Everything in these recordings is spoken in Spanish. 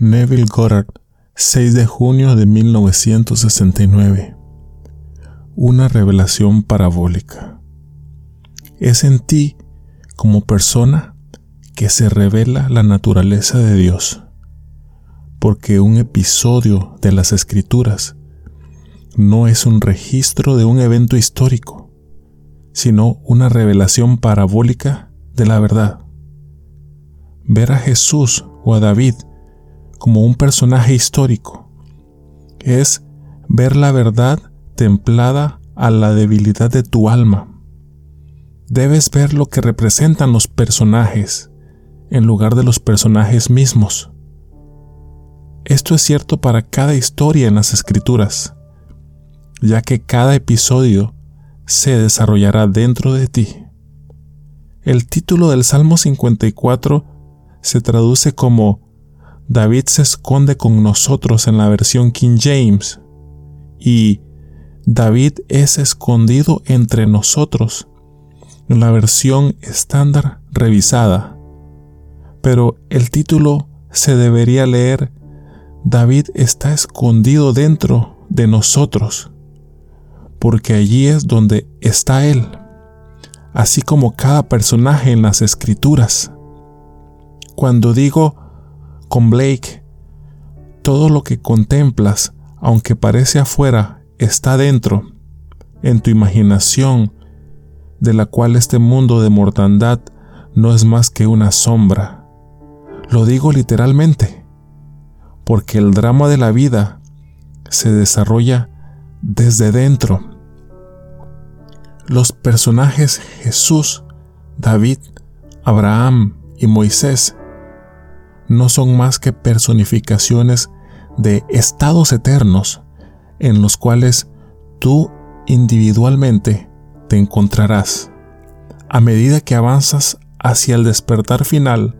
Neville Goddard, 6 de junio de 1969. Una revelación parabólica. Es en ti, como persona, que se revela la naturaleza de Dios, porque un episodio de las escrituras no es un registro de un evento histórico, sino una revelación parabólica de la verdad. Ver a Jesús o a David como un personaje histórico. Es ver la verdad templada a la debilidad de tu alma. Debes ver lo que representan los personajes en lugar de los personajes mismos. Esto es cierto para cada historia en las escrituras, ya que cada episodio se desarrollará dentro de ti. El título del Salmo 54 se traduce como David se esconde con nosotros en la versión King James y David es escondido entre nosotros en la versión estándar revisada. Pero el título se debería leer David está escondido dentro de nosotros, porque allí es donde está Él, así como cada personaje en las escrituras. Cuando digo con Blake, todo lo que contemplas, aunque parece afuera, está dentro, en tu imaginación, de la cual este mundo de mortandad no es más que una sombra. Lo digo literalmente, porque el drama de la vida se desarrolla desde dentro. Los personajes Jesús, David, Abraham y Moisés no son más que personificaciones de estados eternos en los cuales tú individualmente te encontrarás a medida que avanzas hacia el despertar final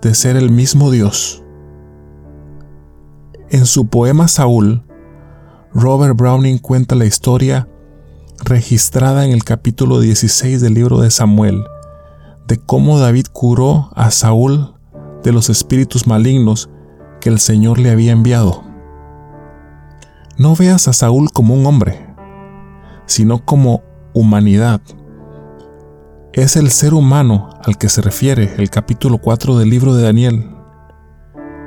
de ser el mismo Dios. En su poema Saúl, Robert Browning cuenta la historia registrada en el capítulo 16 del libro de Samuel de cómo David curó a Saúl de los espíritus malignos que el Señor le había enviado. No veas a Saúl como un hombre, sino como humanidad. Es el ser humano al que se refiere el capítulo 4 del libro de Daniel.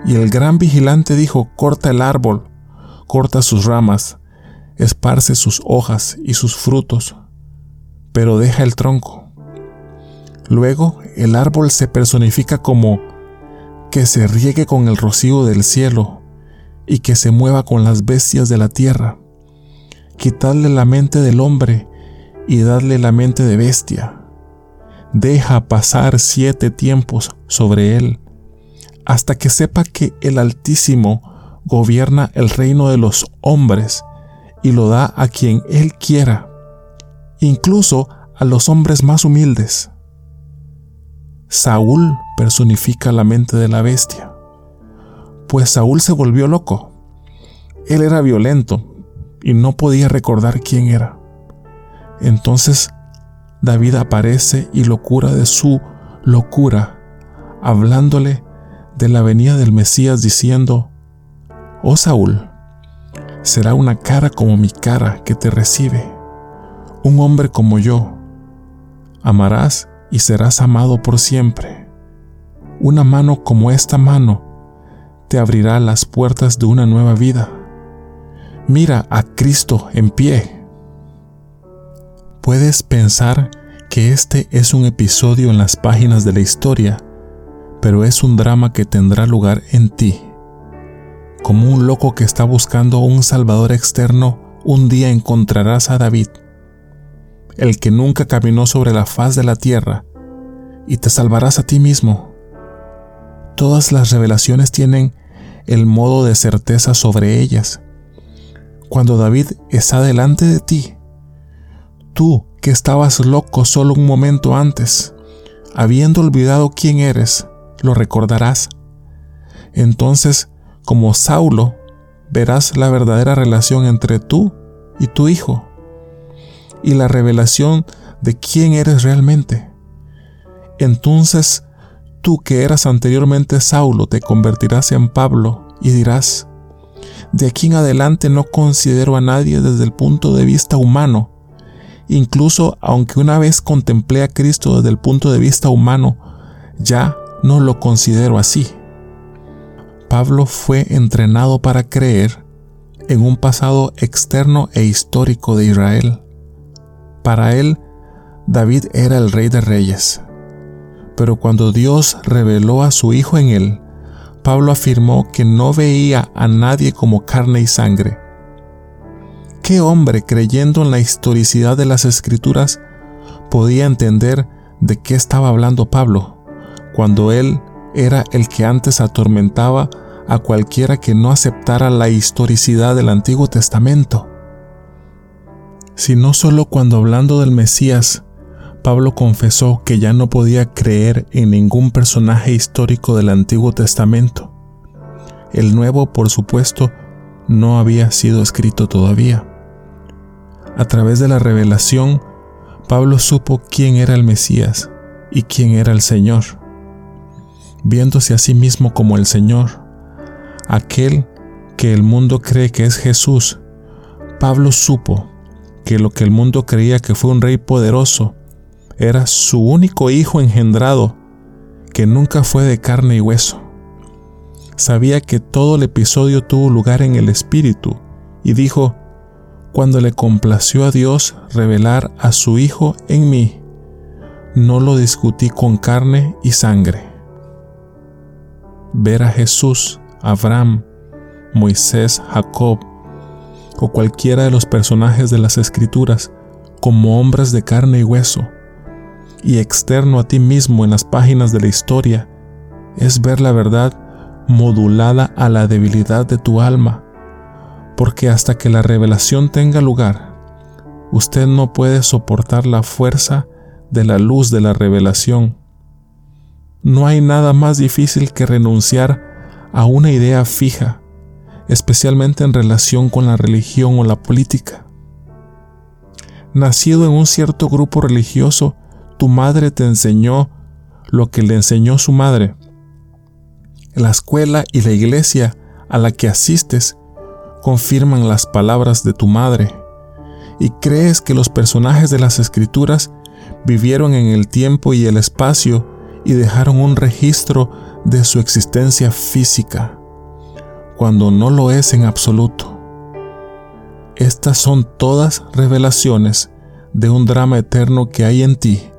Y el gran vigilante dijo, corta el árbol, corta sus ramas, esparce sus hojas y sus frutos, pero deja el tronco. Luego el árbol se personifica como que se riegue con el rocío del cielo y que se mueva con las bestias de la tierra. Quitadle la mente del hombre y dadle la mente de bestia. Deja pasar siete tiempos sobre él, hasta que sepa que el Altísimo gobierna el reino de los hombres y lo da a quien él quiera, incluso a los hombres más humildes. Saúl personifica la mente de la bestia, pues Saúl se volvió loco. Él era violento y no podía recordar quién era. Entonces David aparece y lo cura de su locura, hablándole de la venida del Mesías diciendo, Oh Saúl, será una cara como mi cara que te recibe, un hombre como yo. Amarás y serás amado por siempre. Una mano como esta mano te abrirá las puertas de una nueva vida. Mira a Cristo en pie. Puedes pensar que este es un episodio en las páginas de la historia, pero es un drama que tendrá lugar en ti. Como un loco que está buscando un Salvador externo, un día encontrarás a David el que nunca caminó sobre la faz de la tierra, y te salvarás a ti mismo. Todas las revelaciones tienen el modo de certeza sobre ellas. Cuando David está delante de ti, tú que estabas loco solo un momento antes, habiendo olvidado quién eres, lo recordarás. Entonces, como Saulo, verás la verdadera relación entre tú y tu hijo y la revelación de quién eres realmente. Entonces tú que eras anteriormente Saulo te convertirás en Pablo y dirás, de aquí en adelante no considero a nadie desde el punto de vista humano. Incluso aunque una vez contemplé a Cristo desde el punto de vista humano, ya no lo considero así. Pablo fue entrenado para creer en un pasado externo e histórico de Israel. Para él, David era el rey de reyes. Pero cuando Dios reveló a su Hijo en él, Pablo afirmó que no veía a nadie como carne y sangre. ¿Qué hombre creyendo en la historicidad de las escrituras podía entender de qué estaba hablando Pablo cuando él era el que antes atormentaba a cualquiera que no aceptara la historicidad del Antiguo Testamento? Sino solo cuando hablando del Mesías Pablo confesó que ya no podía creer en ningún personaje histórico del Antiguo Testamento. El Nuevo, por supuesto, no había sido escrito todavía. A través de la revelación, Pablo supo quién era el Mesías y quién era el Señor. Viéndose a sí mismo como el Señor, aquel que el mundo cree que es Jesús, Pablo supo que lo que el mundo creía que fue un rey poderoso, era su único hijo engendrado, que nunca fue de carne y hueso. Sabía que todo el episodio tuvo lugar en el Espíritu, y dijo, cuando le complació a Dios revelar a su Hijo en mí, no lo discutí con carne y sangre. Ver a Jesús, Abraham, Moisés, Jacob, o cualquiera de los personajes de las Escrituras como hombres de carne y hueso, y externo a ti mismo en las páginas de la historia es ver la verdad modulada a la debilidad de tu alma, porque hasta que la revelación tenga lugar, usted no puede soportar la fuerza de la luz de la revelación. No hay nada más difícil que renunciar a una idea fija, especialmente en relación con la religión o la política. Nacido en un cierto grupo religioso, tu madre te enseñó lo que le enseñó su madre. La escuela y la iglesia a la que asistes confirman las palabras de tu madre y crees que los personajes de las escrituras vivieron en el tiempo y el espacio y dejaron un registro de su existencia física, cuando no lo es en absoluto. Estas son todas revelaciones de un drama eterno que hay en ti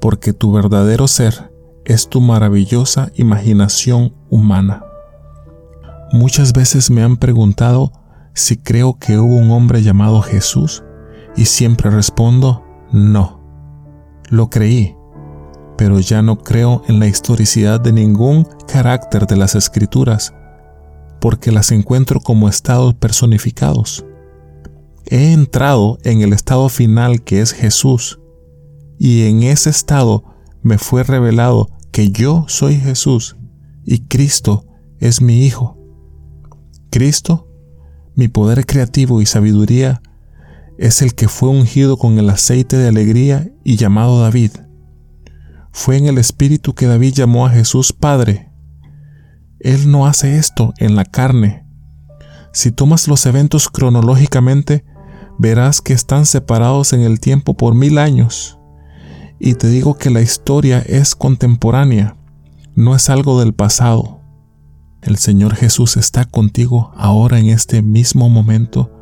porque tu verdadero ser es tu maravillosa imaginación humana. Muchas veces me han preguntado si creo que hubo un hombre llamado Jesús y siempre respondo no. Lo creí, pero ya no creo en la historicidad de ningún carácter de las escrituras, porque las encuentro como estados personificados. He entrado en el estado final que es Jesús, y en ese estado me fue revelado que yo soy Jesús y Cristo es mi Hijo. Cristo, mi poder creativo y sabiduría, es el que fue ungido con el aceite de alegría y llamado David. Fue en el Espíritu que David llamó a Jesús Padre. Él no hace esto en la carne. Si tomas los eventos cronológicamente, verás que están separados en el tiempo por mil años. Y te digo que la historia es contemporánea, no es algo del pasado. El Señor Jesús está contigo ahora en este mismo momento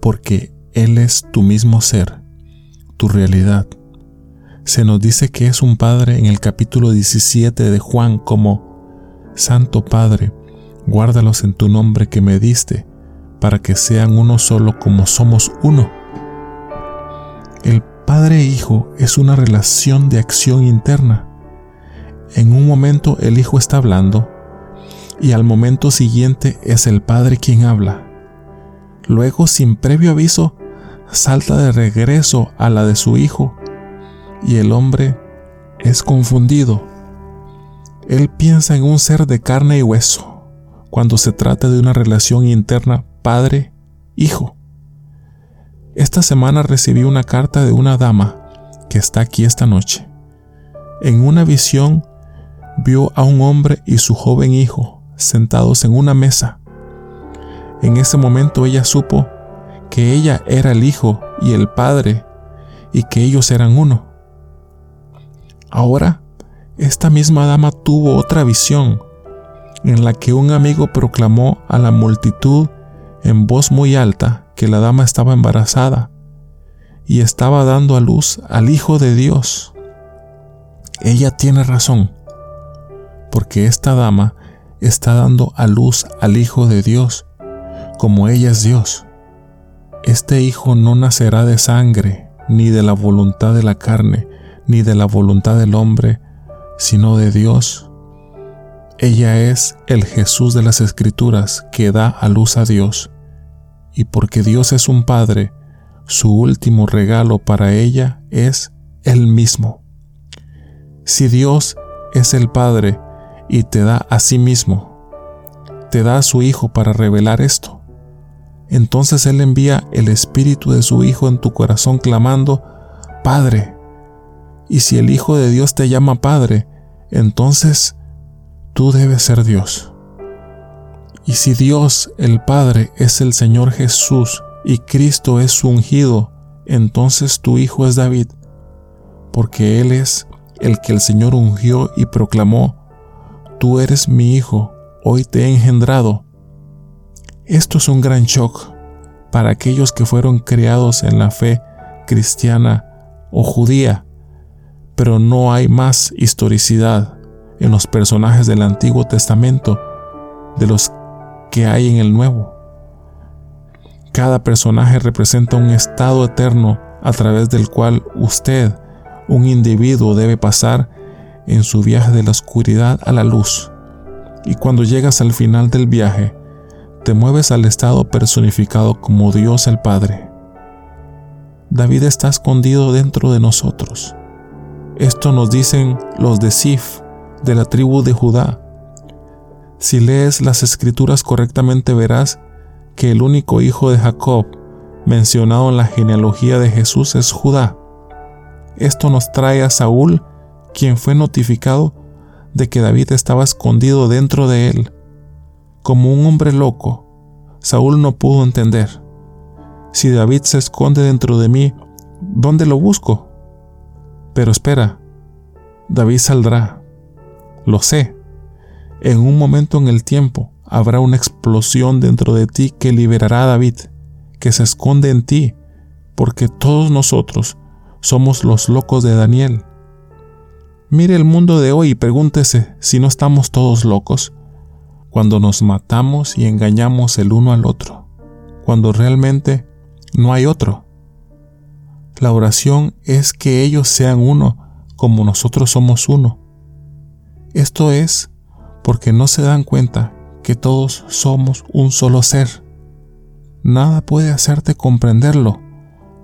porque Él es tu mismo ser, tu realidad. Se nos dice que es un Padre en el capítulo 17 de Juan como, Santo Padre, guárdalos en tu nombre que me diste, para que sean uno solo como somos uno. El Padre e Hijo es una relación de acción interna. En un momento el Hijo está hablando y al momento siguiente es el Padre quien habla. Luego, sin previo aviso, salta de regreso a la de su Hijo y el hombre es confundido. Él piensa en un ser de carne y hueso cuando se trata de una relación interna Padre-Hijo. Esta semana recibí una carta de una dama que está aquí esta noche. En una visión vio a un hombre y su joven hijo sentados en una mesa. En ese momento ella supo que ella era el hijo y el padre y que ellos eran uno. Ahora, esta misma dama tuvo otra visión en la que un amigo proclamó a la multitud en voz muy alta que la dama estaba embarazada y estaba dando a luz al Hijo de Dios. Ella tiene razón, porque esta dama está dando a luz al Hijo de Dios, como ella es Dios. Este Hijo no nacerá de sangre, ni de la voluntad de la carne, ni de la voluntad del hombre, sino de Dios. Ella es el Jesús de las Escrituras que da a luz a Dios. Y porque Dios es un Padre, su último regalo para ella es Él mismo. Si Dios es el Padre y te da a sí mismo, te da a su Hijo para revelar esto, entonces Él envía el Espíritu de su Hijo en tu corazón clamando, Padre. Y si el Hijo de Dios te llama Padre, entonces tú debes ser Dios. Y si Dios el Padre es el Señor Jesús y Cristo es su ungido, entonces tu Hijo es David, porque Él es el que el Señor ungió y proclamó, Tú eres mi Hijo, hoy te he engendrado. Esto es un gran shock para aquellos que fueron criados en la fe cristiana o judía, pero no hay más historicidad en los personajes del Antiguo Testamento de los que hay en el Nuevo. Cada personaje representa un estado eterno a través del cual usted, un individuo, debe pasar en su viaje de la oscuridad a la luz. Y cuando llegas al final del viaje, te mueves al estado personificado como Dios el Padre. David está escondido dentro de nosotros. Esto nos dicen los de Sif, de la tribu de Judá. Si lees las escrituras correctamente verás que el único hijo de Jacob mencionado en la genealogía de Jesús es Judá. Esto nos trae a Saúl, quien fue notificado de que David estaba escondido dentro de él como un hombre loco, Saúl no pudo entender. Si David se esconde dentro de mí, ¿dónde lo busco? Pero espera, David saldrá. Lo sé. En un momento en el tiempo habrá una explosión dentro de ti que liberará a David, que se esconde en ti, porque todos nosotros somos los locos de Daniel. Mire el mundo de hoy y pregúntese si no estamos todos locos cuando nos matamos y engañamos el uno al otro, cuando realmente no hay otro. La oración es que ellos sean uno como nosotros somos uno. Esto es porque no se dan cuenta que todos somos un solo ser. Nada puede hacerte comprenderlo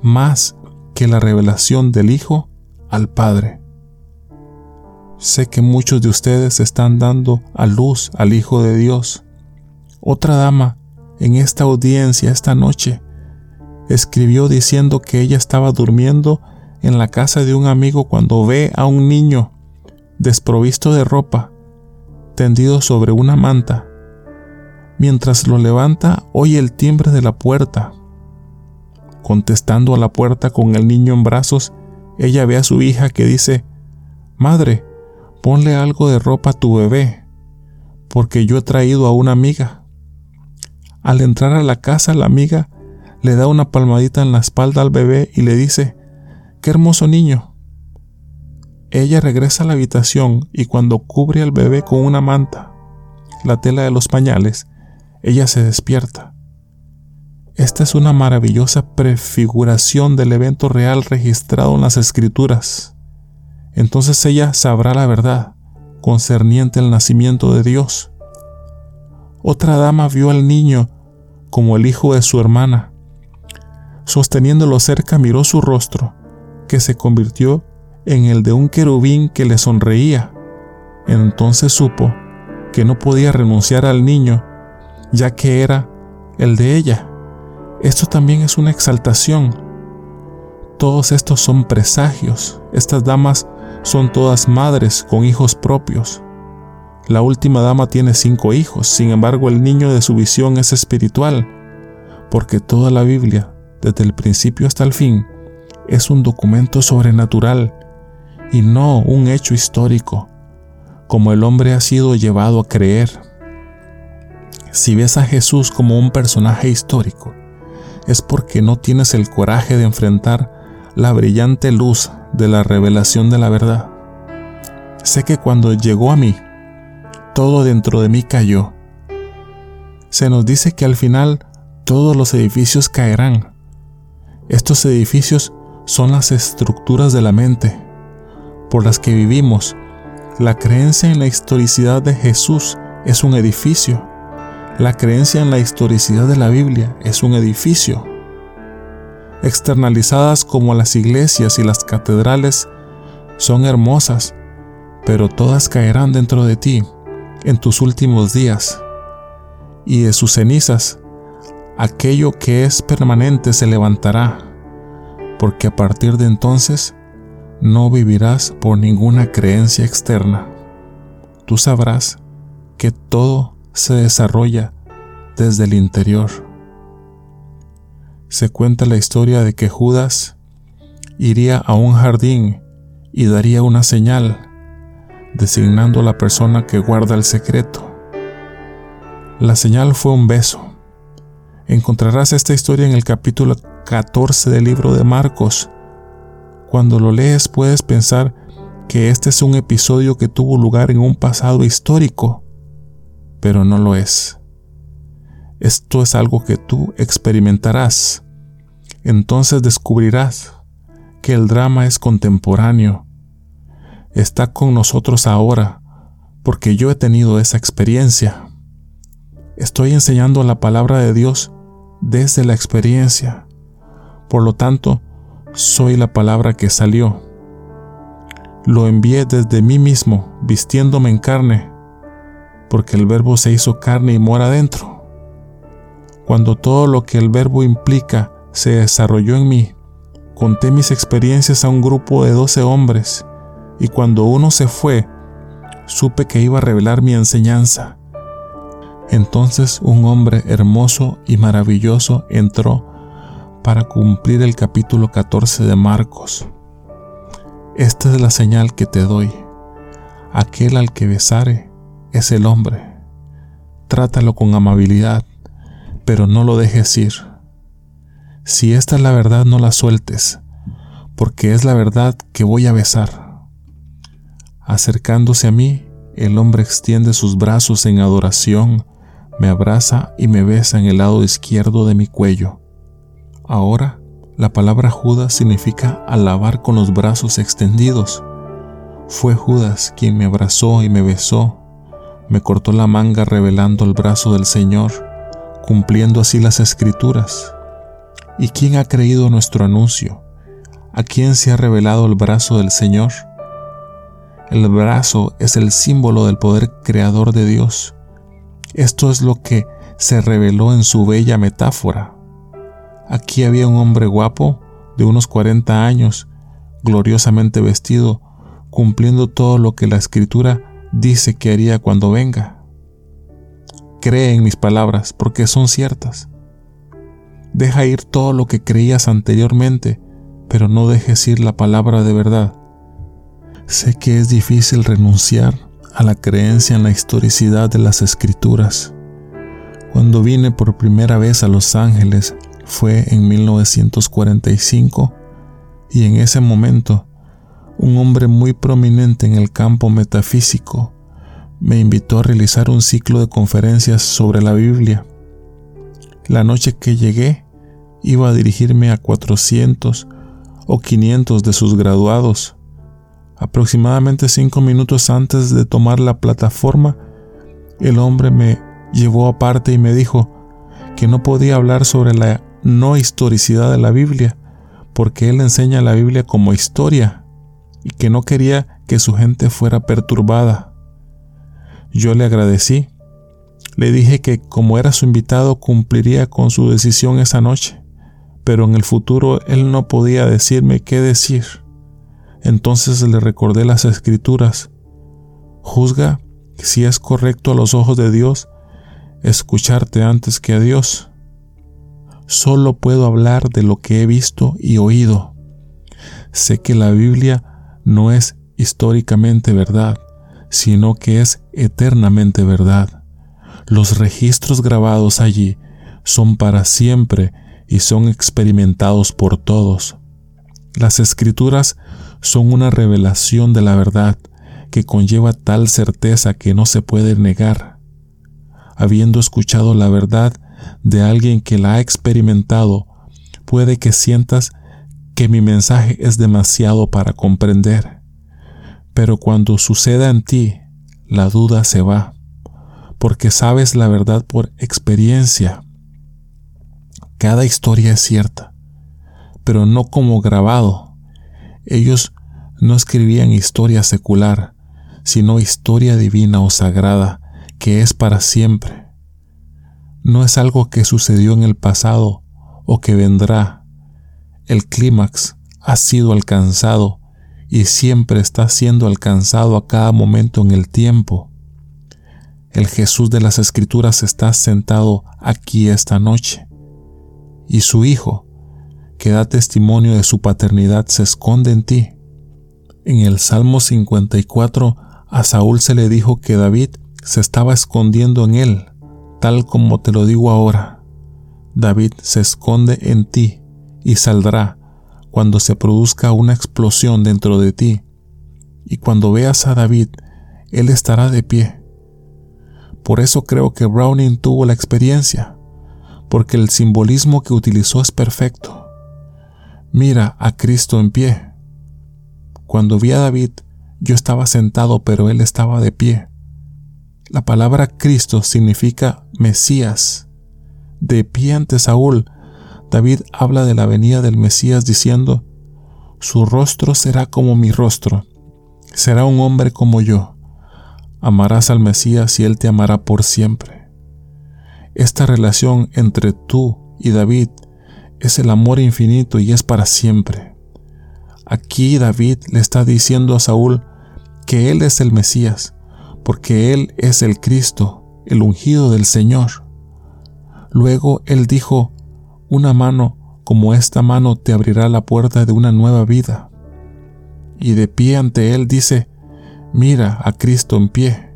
más que la revelación del Hijo al Padre. Sé que muchos de ustedes están dando a luz al Hijo de Dios. Otra dama en esta audiencia esta noche escribió diciendo que ella estaba durmiendo en la casa de un amigo cuando ve a un niño desprovisto de ropa, tendido sobre una manta. Mientras lo levanta, oye el timbre de la puerta. Contestando a la puerta con el niño en brazos, ella ve a su hija que dice, Madre, ponle algo de ropa a tu bebé, porque yo he traído a una amiga. Al entrar a la casa, la amiga le da una palmadita en la espalda al bebé y le dice, ¡Qué hermoso niño! Ella regresa a la habitación y cuando cubre al bebé con una manta, la tela de los pañales, ella se despierta. Esta es una maravillosa prefiguración del evento real registrado en las escrituras entonces ella sabrá la verdad concerniente al nacimiento de Dios. Otra dama vio al niño como el hijo de su hermana. Sosteniéndolo cerca miró su rostro, que se convirtió en el de un querubín que le sonreía. Entonces supo que no podía renunciar al niño, ya que era el de ella. Esto también es una exaltación. Todos estos son presagios. Estas damas son todas madres con hijos propios. La última dama tiene cinco hijos, sin embargo el niño de su visión es espiritual, porque toda la Biblia, desde el principio hasta el fin, es un documento sobrenatural y no un hecho histórico, como el hombre ha sido llevado a creer. Si ves a Jesús como un personaje histórico, es porque no tienes el coraje de enfrentar la brillante luz de la revelación de la verdad. Sé que cuando llegó a mí, todo dentro de mí cayó. Se nos dice que al final todos los edificios caerán. Estos edificios son las estructuras de la mente por las que vivimos. La creencia en la historicidad de Jesús es un edificio. La creencia en la historicidad de la Biblia es un edificio. Externalizadas como las iglesias y las catedrales son hermosas, pero todas caerán dentro de ti en tus últimos días, y de sus cenizas aquello que es permanente se levantará, porque a partir de entonces no vivirás por ninguna creencia externa. Tú sabrás que todo se desarrolla desde el interior. Se cuenta la historia de que Judas iría a un jardín y daría una señal designando a la persona que guarda el secreto. La señal fue un beso. Encontrarás esta historia en el capítulo 14 del libro de Marcos. Cuando lo lees puedes pensar que este es un episodio que tuvo lugar en un pasado histórico, pero no lo es. Esto es algo que tú experimentarás. Entonces descubrirás que el drama es contemporáneo está con nosotros ahora, porque yo he tenido esa experiencia. Estoy enseñando la palabra de Dios desde la experiencia. Por lo tanto, soy la palabra que salió. Lo envié desde mí mismo, vistiéndome en carne, porque el verbo se hizo carne y mora dentro. Cuando todo lo que el verbo implica se desarrolló en mí, conté mis experiencias a un grupo de doce hombres y cuando uno se fue, supe que iba a revelar mi enseñanza. Entonces un hombre hermoso y maravilloso entró para cumplir el capítulo 14 de Marcos. Esta es la señal que te doy. Aquel al que besare es el hombre. Trátalo con amabilidad, pero no lo dejes ir. Si esta es la verdad, no la sueltes, porque es la verdad que voy a besar. Acercándose a mí, el hombre extiende sus brazos en adoración, me abraza y me besa en el lado izquierdo de mi cuello. Ahora, la palabra Judas significa alabar con los brazos extendidos. Fue Judas quien me abrazó y me besó, me cortó la manga revelando el brazo del Señor, cumpliendo así las escrituras. ¿Y quién ha creído nuestro anuncio? ¿A quién se ha revelado el brazo del Señor? El brazo es el símbolo del poder creador de Dios. Esto es lo que se reveló en su bella metáfora. Aquí había un hombre guapo de unos 40 años, gloriosamente vestido, cumpliendo todo lo que la escritura dice que haría cuando venga. Cree en mis palabras porque son ciertas. Deja ir todo lo que creías anteriormente, pero no dejes ir la palabra de verdad. Sé que es difícil renunciar a la creencia en la historicidad de las escrituras. Cuando vine por primera vez a Los Ángeles fue en 1945 y en ese momento un hombre muy prominente en el campo metafísico me invitó a realizar un ciclo de conferencias sobre la Biblia. La noche que llegué iba a dirigirme a 400 o 500 de sus graduados Aproximadamente cinco minutos antes de tomar la plataforma, el hombre me llevó aparte y me dijo que no podía hablar sobre la no historicidad de la Biblia, porque él enseña la Biblia como historia y que no quería que su gente fuera perturbada. Yo le agradecí. Le dije que como era su invitado cumpliría con su decisión esa noche, pero en el futuro él no podía decirme qué decir. Entonces le recordé las escrituras. Juzga si es correcto a los ojos de Dios escucharte antes que a Dios. Solo puedo hablar de lo que he visto y oído. Sé que la Biblia no es históricamente verdad, sino que es eternamente verdad. Los registros grabados allí son para siempre y son experimentados por todos. Las escrituras son una revelación de la verdad que conlleva tal certeza que no se puede negar. Habiendo escuchado la verdad de alguien que la ha experimentado, puede que sientas que mi mensaje es demasiado para comprender. Pero cuando suceda en ti, la duda se va, porque sabes la verdad por experiencia. Cada historia es cierta, pero no como grabado. Ellos no escribían historia secular, sino historia divina o sagrada, que es para siempre. No es algo que sucedió en el pasado o que vendrá. El clímax ha sido alcanzado y siempre está siendo alcanzado a cada momento en el tiempo. El Jesús de las Escrituras está sentado aquí esta noche y su Hijo, que da testimonio de su paternidad, se esconde en ti. En el Salmo 54 a Saúl se le dijo que David se estaba escondiendo en él, tal como te lo digo ahora. David se esconde en ti y saldrá cuando se produzca una explosión dentro de ti. Y cuando veas a David, él estará de pie. Por eso creo que Browning tuvo la experiencia, porque el simbolismo que utilizó es perfecto. Mira a Cristo en pie. Cuando vi a David, yo estaba sentado, pero él estaba de pie. La palabra Cristo significa Mesías. De pie ante Saúl, David habla de la venida del Mesías diciendo, Su rostro será como mi rostro, será un hombre como yo. Amarás al Mesías y él te amará por siempre. Esta relación entre tú y David es el amor infinito y es para siempre. Aquí David le está diciendo a Saúl, que Él es el Mesías, porque Él es el Cristo, el ungido del Señor. Luego Él dijo, una mano como esta mano te abrirá la puerta de una nueva vida. Y de pie ante Él dice, mira a Cristo en pie.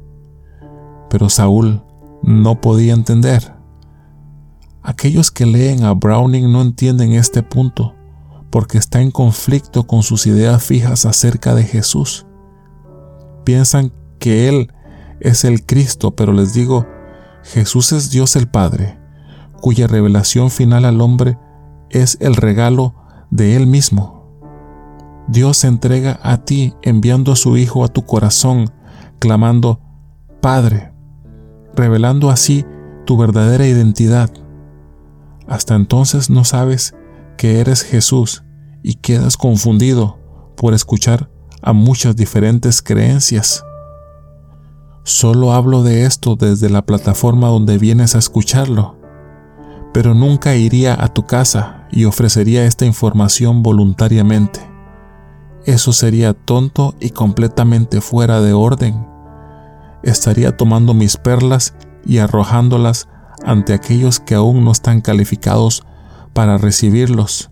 Pero Saúl no podía entender. Aquellos que leen a Browning no entienden este punto porque está en conflicto con sus ideas fijas acerca de Jesús piensan que Él es el Cristo, pero les digo, Jesús es Dios el Padre, cuya revelación final al hombre es el regalo de Él mismo. Dios se entrega a ti enviando a su Hijo a tu corazón, clamando, Padre, revelando así tu verdadera identidad. Hasta entonces no sabes que eres Jesús y quedas confundido por escuchar a muchas diferentes creencias. Solo hablo de esto desde la plataforma donde vienes a escucharlo, pero nunca iría a tu casa y ofrecería esta información voluntariamente. Eso sería tonto y completamente fuera de orden. Estaría tomando mis perlas y arrojándolas ante aquellos que aún no están calificados para recibirlos.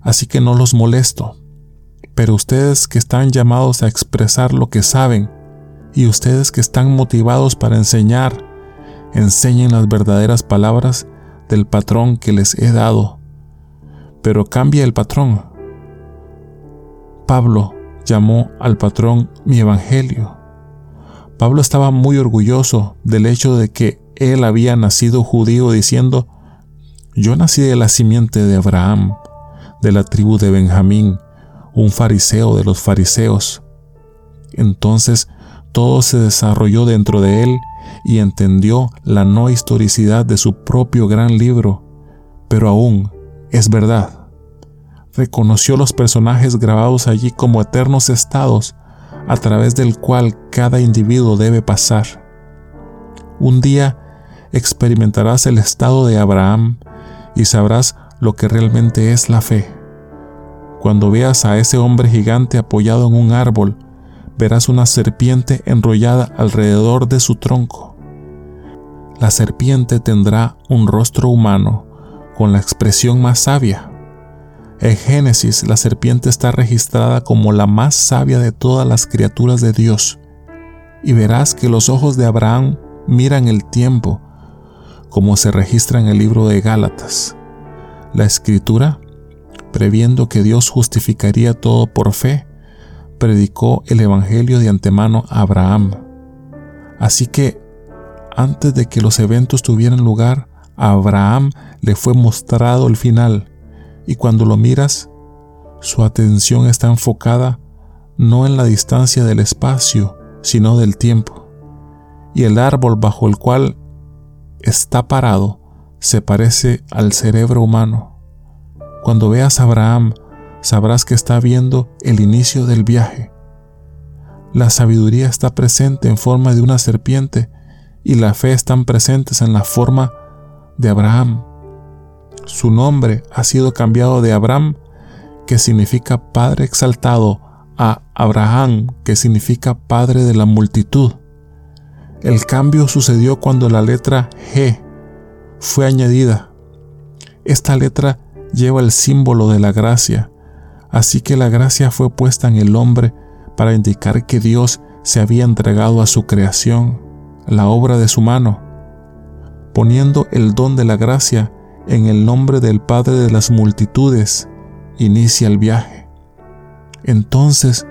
Así que no los molesto pero ustedes que están llamados a expresar lo que saben y ustedes que están motivados para enseñar, enseñen las verdaderas palabras del patrón que les he dado. Pero cambia el patrón. Pablo llamó al patrón mi evangelio. Pablo estaba muy orgulloso del hecho de que él había nacido judío diciendo, yo nací de la simiente de Abraham, de la tribu de Benjamín, un fariseo de los fariseos. Entonces todo se desarrolló dentro de él y entendió la no historicidad de su propio gran libro, pero aún es verdad. Reconoció los personajes grabados allí como eternos estados a través del cual cada individuo debe pasar. Un día experimentarás el estado de Abraham y sabrás lo que realmente es la fe. Cuando veas a ese hombre gigante apoyado en un árbol, verás una serpiente enrollada alrededor de su tronco. La serpiente tendrá un rostro humano con la expresión más sabia. En Génesis, la serpiente está registrada como la más sabia de todas las criaturas de Dios. Y verás que los ojos de Abraham miran el tiempo, como se registra en el libro de Gálatas. La escritura, previendo que Dios justificaría todo por fe, predicó el Evangelio de antemano a Abraham. Así que, antes de que los eventos tuvieran lugar, a Abraham le fue mostrado el final, y cuando lo miras, su atención está enfocada no en la distancia del espacio, sino del tiempo. Y el árbol bajo el cual está parado se parece al cerebro humano. Cuando veas a Abraham, sabrás que está viendo el inicio del viaje. La sabiduría está presente en forma de una serpiente y la fe están presentes en la forma de Abraham. Su nombre ha sido cambiado de Abraham, que significa Padre exaltado, a Abraham, que significa Padre de la multitud. El cambio sucedió cuando la letra G fue añadida. Esta letra lleva el símbolo de la gracia, así que la gracia fue puesta en el hombre para indicar que Dios se había entregado a su creación, la obra de su mano, poniendo el don de la gracia en el nombre del Padre de las multitudes, inicia el viaje. Entonces,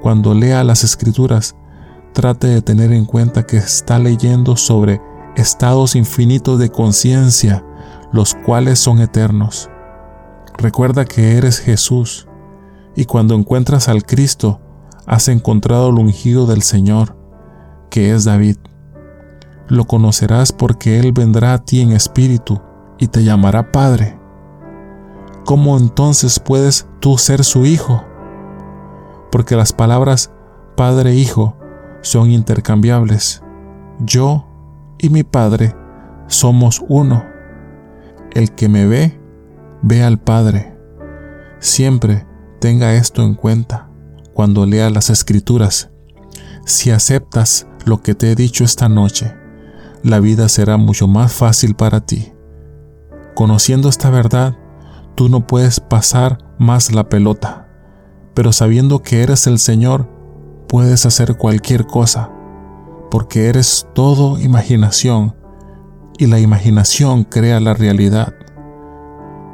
cuando lea las escrituras, trate de tener en cuenta que está leyendo sobre estados infinitos de conciencia, los cuales son eternos. Recuerda que eres Jesús, y cuando encuentras al Cristo, has encontrado el ungido del Señor, que es David. Lo conocerás porque Él vendrá a ti en espíritu y te llamará Padre. ¿Cómo entonces puedes tú ser su hijo? Porque las palabras Padre Hijo son intercambiables. Yo y mi Padre somos uno. El que me ve, ve al Padre. Siempre tenga esto en cuenta cuando lea las escrituras. Si aceptas lo que te he dicho esta noche, la vida será mucho más fácil para ti. Conociendo esta verdad, tú no puedes pasar más la pelota, pero sabiendo que eres el Señor, puedes hacer cualquier cosa, porque eres todo imaginación, y la imaginación crea la realidad.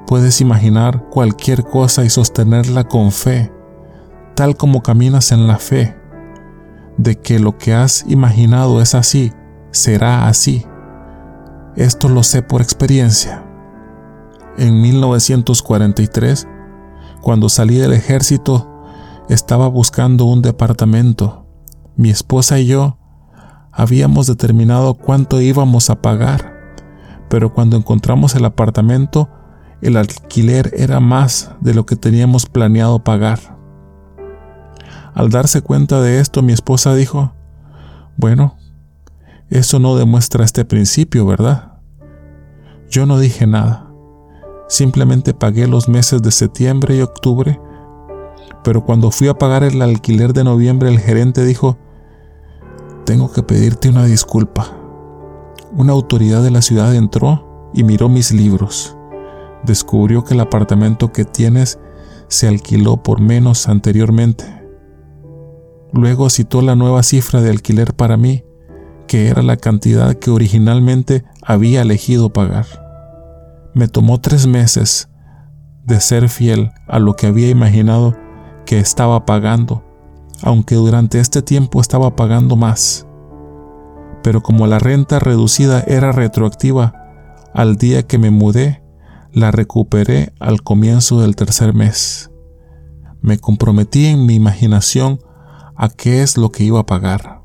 Puedes imaginar cualquier cosa y sostenerla con fe, tal como caminas en la fe, de que lo que has imaginado es así, será así. Esto lo sé por experiencia. En 1943, cuando salí del ejército, estaba buscando un departamento. Mi esposa y yo habíamos determinado cuánto íbamos a pagar, pero cuando encontramos el apartamento, el alquiler era más de lo que teníamos planeado pagar. Al darse cuenta de esto, mi esposa dijo, bueno, eso no demuestra este principio, ¿verdad? Yo no dije nada. Simplemente pagué los meses de septiembre y octubre, pero cuando fui a pagar el alquiler de noviembre el gerente dijo, tengo que pedirte una disculpa. Una autoridad de la ciudad entró y miró mis libros. Descubrió que el apartamento que tienes se alquiló por menos anteriormente. Luego citó la nueva cifra de alquiler para mí, que era la cantidad que originalmente había elegido pagar. Me tomó tres meses de ser fiel a lo que había imaginado que estaba pagando, aunque durante este tiempo estaba pagando más. Pero como la renta reducida era retroactiva, al día que me mudé, la recuperé al comienzo del tercer mes. Me comprometí en mi imaginación a qué es lo que iba a pagar.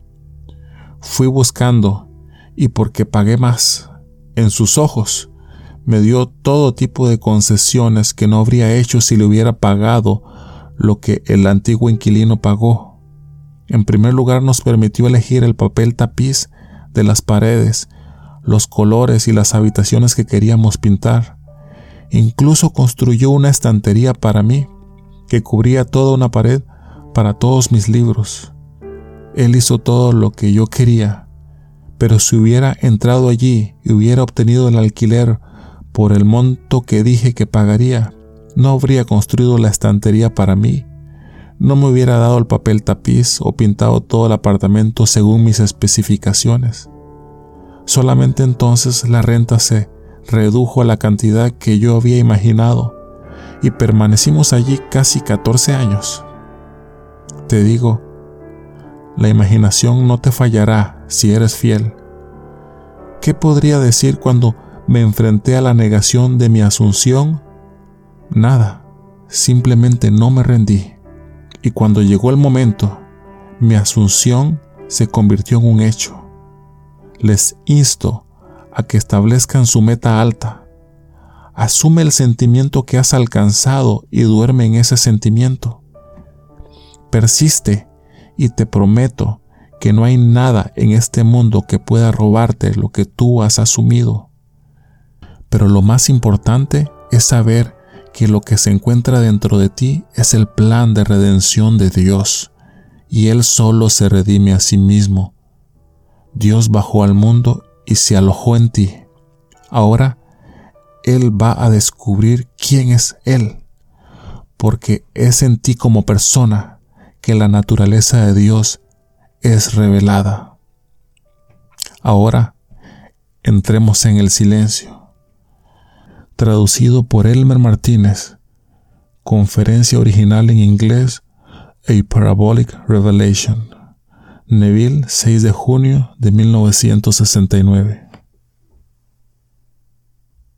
Fui buscando y porque pagué más, en sus ojos, me dio todo tipo de concesiones que no habría hecho si le hubiera pagado lo que el antiguo inquilino pagó. En primer lugar nos permitió elegir el papel tapiz de las paredes, los colores y las habitaciones que queríamos pintar. Incluso construyó una estantería para mí, que cubría toda una pared para todos mis libros. Él hizo todo lo que yo quería, pero si hubiera entrado allí y hubiera obtenido el alquiler por el monto que dije que pagaría, no habría construido la estantería para mí, no me hubiera dado el papel tapiz o pintado todo el apartamento según mis especificaciones. Solamente entonces la renta se redujo a la cantidad que yo había imaginado y permanecimos allí casi 14 años. Te digo, la imaginación no te fallará si eres fiel. ¿Qué podría decir cuando me enfrenté a la negación de mi asunción? Nada, simplemente no me rendí. Y cuando llegó el momento, mi asunción se convirtió en un hecho. Les insto a que establezcan su meta alta. Asume el sentimiento que has alcanzado y duerme en ese sentimiento. Persiste y te prometo que no hay nada en este mundo que pueda robarte lo que tú has asumido. Pero lo más importante es saber que lo que se encuentra dentro de ti es el plan de redención de Dios, y Él solo se redime a sí mismo. Dios bajó al mundo y se alojó en ti. Ahora Él va a descubrir quién es Él, porque es en ti como persona que la naturaleza de Dios es revelada. Ahora entremos en el silencio traducido por Elmer Martínez, conferencia original en inglés A Parabolic Revelation, Neville, 6 de junio de 1969.